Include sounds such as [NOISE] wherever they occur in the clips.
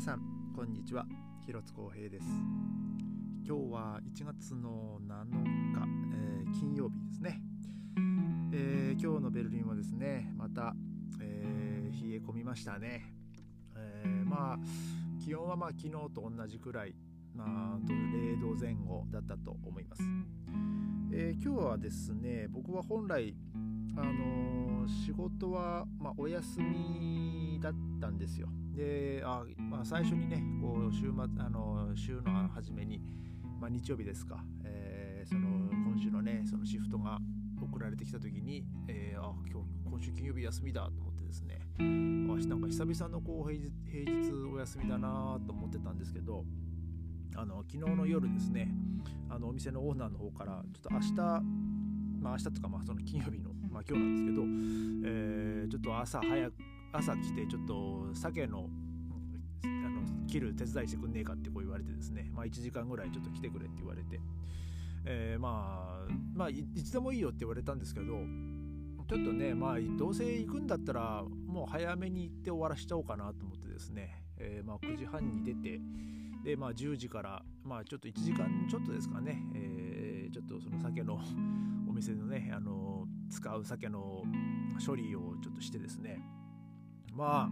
さんこんにちは。広津光平です。今日は1月の7日、えー、金曜日ですね、えー、今日のベルリンはですねまた、えー、冷え込みましたね、えまあ気温はまあ昨日と同じくらいまあ0度前後だったと思います、え今日はですね僕は本来あの仕事は、まあ、お休みだったんですよ。であ、まあ、最初にねこう週末あの週の初めに、まあ、日曜日ですか、えー、その今週のねそのシフトが送られてきた時に、えー、あ今日今週金曜日休みだと思ってですね。私なんか久々のこう平日平日お休みだなと思ってたんですけどあの昨日の夜ですねあのお店のオーナーの方からちょっと明日まあ明日とかまあその金曜日の、まあ、今日なんですけど、えー、ちょっと朝早く朝来てちょっと鮭のあの切る手伝いしてくんねえかってこう言われてですね、まあ、1時間ぐらいちょっと来てくれって言われて、えー、まあまあいつでもいいよって言われたんですけどちょっとねまあどうせ行くんだったらもう早めに行って終わらしちゃおうかなと思ってですね、えー、まあ9時半に出てでまあ10時からまあちょっと1時間ちょっとですかね、えー、ちょっとその鮭のお店のねあの使う鮭の処理をちょっとしてですね。まあ、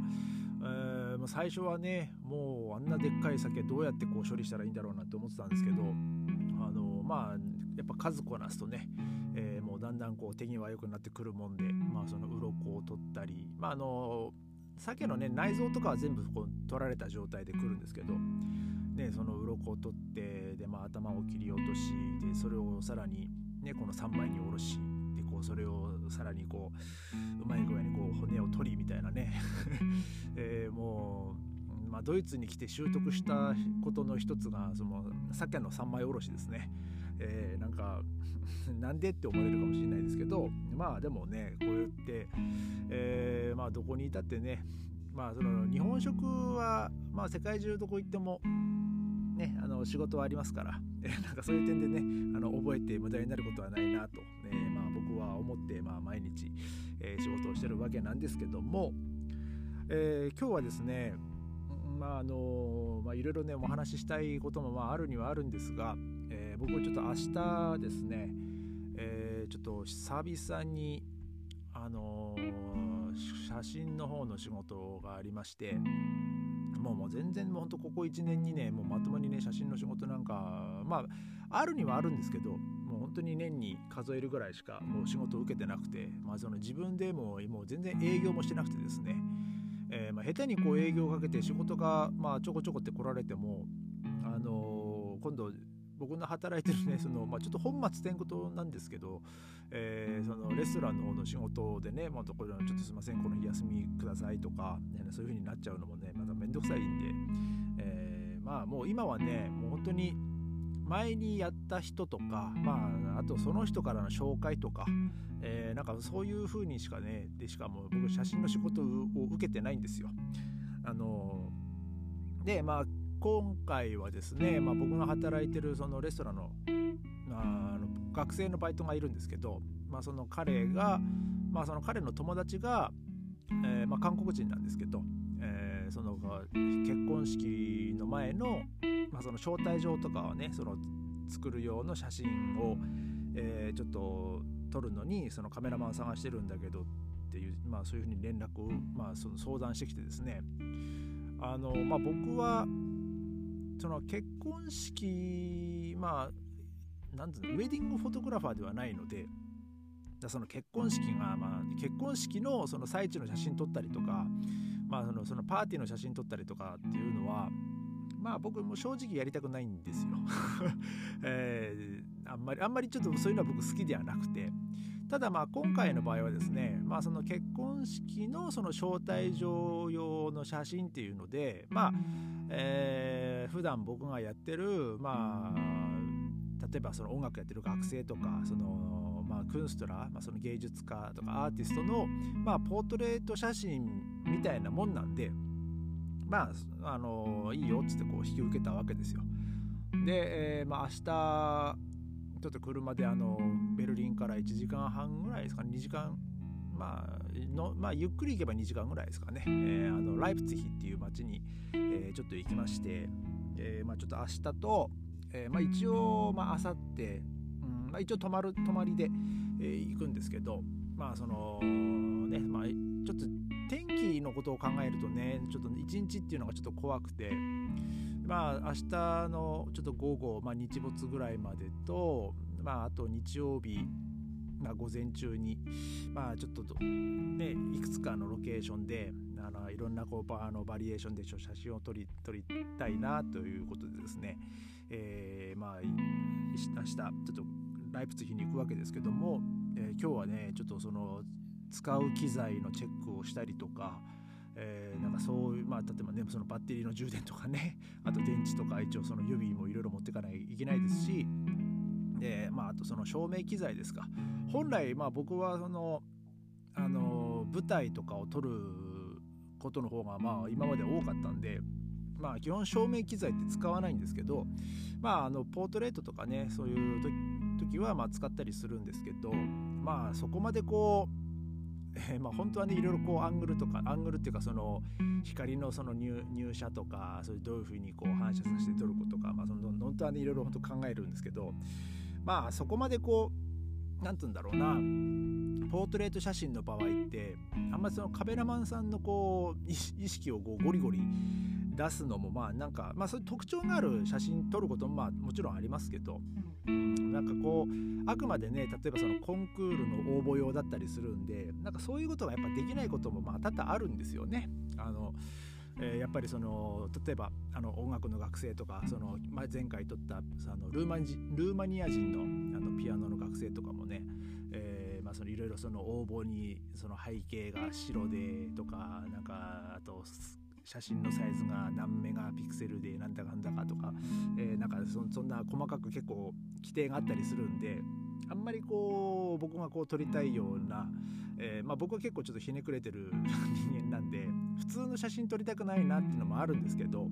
えー、最初はねもうあんなでっかい酒どうやってこう処理したらいいんだろうなって思ってたんですけどあのまあやっぱ数こなすとね、えー、もうだんだんこう手際良くなってくるもんで、まあ、その鱗を取ったりまああの鮭のね内臓とかは全部こう取られた状態で来るんですけど、ね、その鱗を取ってで、まあ、頭を切り落としでそれをさらに、ね、この3枚におろしこうそれをさらにこううまい具合にこう骨を取りみたいなね、[LAUGHS] えー、もう、まあ、ドイツに来て習得したことの一つがその鮭の三枚おろしですね。えー、なんか [LAUGHS] なんでって思われるかもしれないですけどまあでもねこうやって、えー、まあどこにいたってねまあその日本食はまあ世界中どこ行ってもね、あの仕事はありますから、え [LAUGHS] なんかそういう点でねあの覚えて無駄になることはないなと、ねまあ、僕は思って、まあ、毎日、えー、仕事をしてるわけなんですけども、えー、今日はですねまああのまあ、いろいろねお話ししたいこともまああるにはあるんですが、えー、僕はちょっと明日ですね、えー、ちょっと久々にあの写真の方の仕事がありましてもうもう全然もうほんとここ1年にねもうまともにね写真の仕事なんかまああるにはあるんですけどもう本当に年に数えるぐらいしかもう仕事を受けてなくて、まあ、その自分でももう全然営業もしてなくてですね、えー、まあ下手にこう営業をかけて仕事がまあちょこちょこって来られてもあのー、今度僕の働いてるねその、まあ、ちょっと本末転倒なんですけど、えー、そのレストランの方の仕事でね、まあ、これちょっとすいませんこの日休みくださいとか、ね、そういう風になっちゃうのもねまためんどくさいんで、えー、まあもう今はねもう本当に前にやった人とか、まあ、あとその人からの紹介とか、えー、なんかそういう風にしかねでしかも僕写真の仕事を受けてないんですよ。あのでまあ今回はですね、まあ、僕が働いてるそのレストランのあの学生のバイトがいるんですけど、まあ、その彼が、まあ、その彼の友達が、えー、まあ、韓国人なんですけど、えー、その結婚式の前の,、まあその招待状とかをねその作る用の写真を、えー、ちょっと撮るのにそのカメラマン探してるんだけどっていう、まあ、そういうふうに連絡を、まあ、その相談してきてですね。あの、まあ、僕はその結婚式まあなんていうのウェディングフォトグラファーではないのでその結婚式が、まあ、結婚式のその最中の写真撮ったりとか、まあ、そのそのパーティーの写真撮ったりとかっていうのはまあ僕も正直やりたくないんですよ、[LAUGHS] えー、あんまりあんまりちょっとそういうのは僕好きではなくてただまあ今回の場合はですね、まあ、その結婚式のその招待状用の写真っていうのでまあ、えー、普段僕がやってるまあ例えばその音楽やってる学生とかそのまあクンストラ、まあ、その芸術家とかアーティストのまあポートレート写真みたいなもんなんでまああのいいよっつってこう引き受けたわけですよ。で、えー、まあ明日ちょっと車であのベルリンから1時間半ぐらいですかね。2時間。まあのまあ、ゆっくり行けば2時間ぐらいですかね、えー、あのライプツヒっていう町に、えー、ちょっと行きまして、えーまあ、ちょっと明日と、えまあ、一応、まあ明後日、うんまあ、一応泊まる泊まりで、え、行くんですけどまあそのねまあちょっと天気のことを考えるとねちょっと一日っていうのがちょっと怖くてまあ明日のちょっと午後、まあ、日没ぐらいまでとまああと日曜日まあ、午前中に、まあ、ちょっとねいくつかのロケーションであのいろんなこうあのバリエーションで写真を撮り撮りたいなということでですね、えー、まあ明日ちょっとライプツヒに行くわけですけども、えー、今日はねちょっとその使う機材のチェックをしたりとか、えー、なんかそういうまあ例えばねそのバッテリーの充電とかね [LAUGHS] あと電池とか一応その指もいろいろ持っていかないといけないですしでまああとその照明機材ですか。本来まあ僕はそのあの舞台とかを撮ることの方がまあ今まで多かったんでまあ基本照明機材って使わないんですけどまああのポートレートとかねそういう時はま使ったりするんですけどまあそこまでこうえー、まあ本当はねいろいろこうアングルとかアングルっていうかその光のその入射とかそういうどういうふうにこう反射させて撮ることかまあその本当はねいろいろ本当考えるんですけどまあそこまでこう何て言うんだろうなポートレート写真の場合ってあんまりそのカメラマンさんのこう意識をこうゴリゴリ出すのもまあなんかまあそういう特徴がある写真撮ることもまあもちろんありますけどなんかこうあくまでね例えばそのコンクールの応募用だったりするんでなんかそういうことがやっぱできないこともまあ多々あるんですよね。あのえー、やっぱりその例えばあの音楽の学生とかその前回撮ったそのルーマルーマニア人のあのピアノの学生とかもね、えー、まあ、そのいろいろその応募にその背景が白でとかなんかあと写真のサイズが何メガピクセルでなんだかんだかとか、えー、なんかそんな細かく結構規定があったりするんであんまりこう僕がこう撮りたいような、えー、まあ、僕は結構ちょっとひねくれてる人間なんで普通の写真撮りたくないなっていうのもあるんですけど、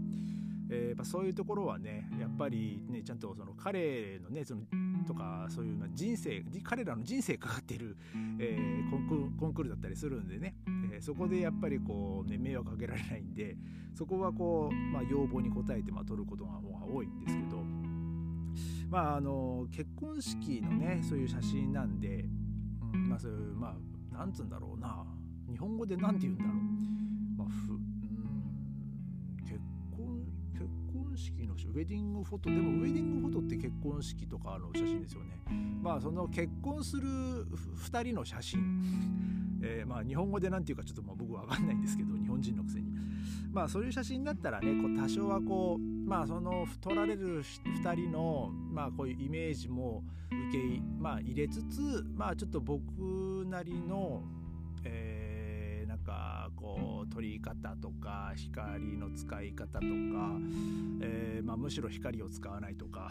えー、そういうところはねやっぱりねちゃんとその彼のねそのとかそういう人生彼らの人生かかってる、えー、コンクコンクールだったりするんでね、え、そこでやっぱりこう、ね、迷惑かけられないんでそこはこう、まあ、要望に応えて、まあ、撮ることが多いんですけどまああの結婚式のねそういう写真なんで、うん、まあそういうまあなんつうんだろうな日本語で何て言うんだろう、まあ、ふ式のウェディングフォトでもウェディングフォトって結婚式とかの写真ですよね。まあその結婚する2人の写真。えー、まあ日本語で何て言うかちょっとまあ僕分かんないんですけど日本人のくせに。まあそういう写真だったらねこう多少はこうまあその撮られる2人のまあこういうイメージも受け、まあ、入れつつまあちょっと僕なりの、えーかこう取り方とか光の使い方とか、えー、まあ、むしろ光を使わないとか、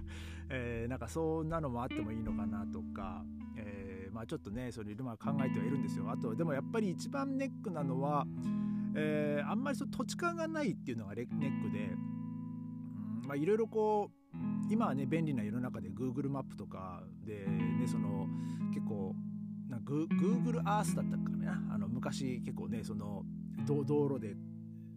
[LAUGHS] えー、なんかそんなのもあってもいいのかなとか、えー、まあ、ちょっとねそれまあ考えてはいるんですよ。あとでもやっぱり一番ネックなのは、えあんまりそ土地勘がないっていうのがネックで、まあいろいろこう今はね便利な世の中で Google マップとかでねその結構なグ Google Earth だったかな。あの昔結構ねその道路で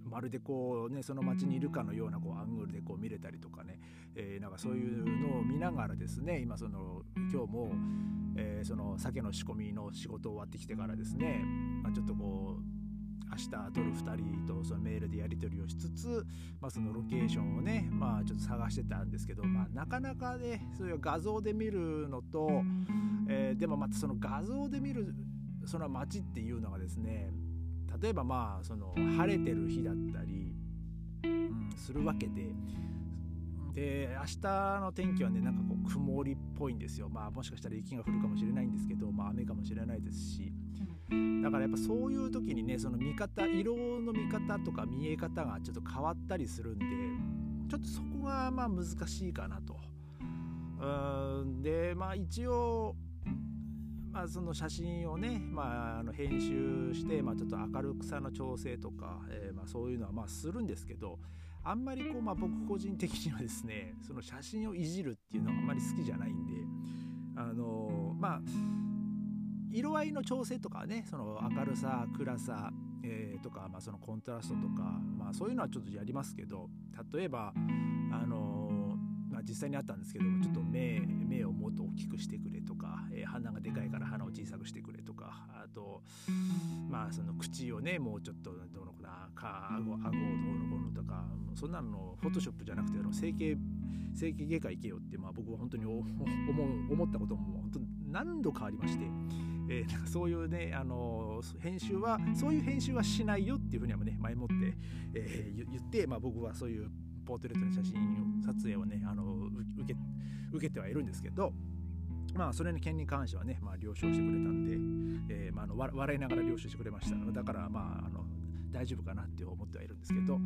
まるでこうねその街にいるかのようなこうアングルでこう見れたりとかね、えー、なんかそういうのを見ながらですね今その今日も、えー、その酒の仕込みの仕事終わってきてからですね、まあ、ちょっとこう明日撮る2人とそのメールでやり取りをしつつ、まあ、そのロケーションをね、まあ、ちょっと探してたんですけど、まあ、なかなかねそういう画像で見るのと、えー、でもまたその画像で見るその街っていうのがですね例えばまあその晴れてる日だったり、うん、するわけで。で明日の天気はねなんかこう曇りっぽいんですよまあもしかしたら雪が降るかもしれないんですけど、まあ、雨かもしれないですしだからやっぱそういう時にねその見方色の見方とか見え方がちょっと変わったりするんでちょっとそこがまあ難しいかなと。うんでまあ一応まあ、その写真をね、まあ、あの編集して、まあ、ちょっと明るさの調整とか、えー、まあそういうのはまあするんですけどあんまりこう、まあ、僕個人的にはですねその写真をいじるっていうのはあんまり好きじゃないんであのまあ色合いの調整とかねその明るさ暗さ、えー、とか、まあ、そのコントラストとか、まあ、そういうのはちょっとやりますけど例えばあのー、まあ、実際にあったんですけどちょっと目目をもっと大きくしてくれ、えー、鼻がでかいから鼻を小さくしてくれとかあとまあその口をねもうちょっとどうのかなか顎顎をどうのこうのとかそんなのフォトショップじゃなくてあの整形整形外科行けよって、まあ、僕は本当に思う思ったことも本当何度かありまして、えー、そういうね、あの編集はそういう編集はしないよっていうふうにはね前もって、えー、言って、まあ、僕はそういうポートレートの写真撮影をねあの受け受けてはいるんですけどまあそれの件に関してはね、まあ、了承してくれたんで、えーまあ、あの笑いながら了承してくれましただからまああの大丈夫かなって思ってはいるんですけど、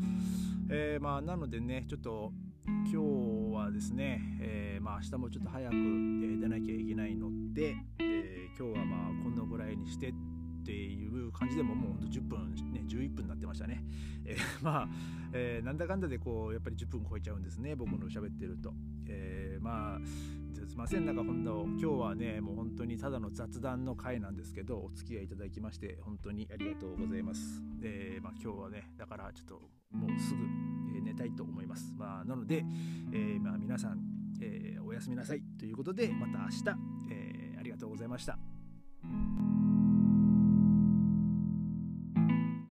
えー、まあなのでねちょっと今日はですね、えー、まあ明日もちょっと早く、えー、出なきゃいけないので、えー、今日はまあこんなぐらいにしてっていう感じでももうほんと10分ね11分になってましたね、えー、まあ、えー、なんだかんだでこうやっぱり10分超えちゃうんですね僕の喋ってると、えー、まあすいませんなんか本当今日はねもう本当にただの雑談の回なんですけどお付き合いいただきまして本当にありがとうございます。で、まあ、今日はねだからちょっともうすぐ、寝たいと思います。まあ、なので、えー、まあ、皆さん、えー、おやすみなさいということでまた明日、えありがとうございました。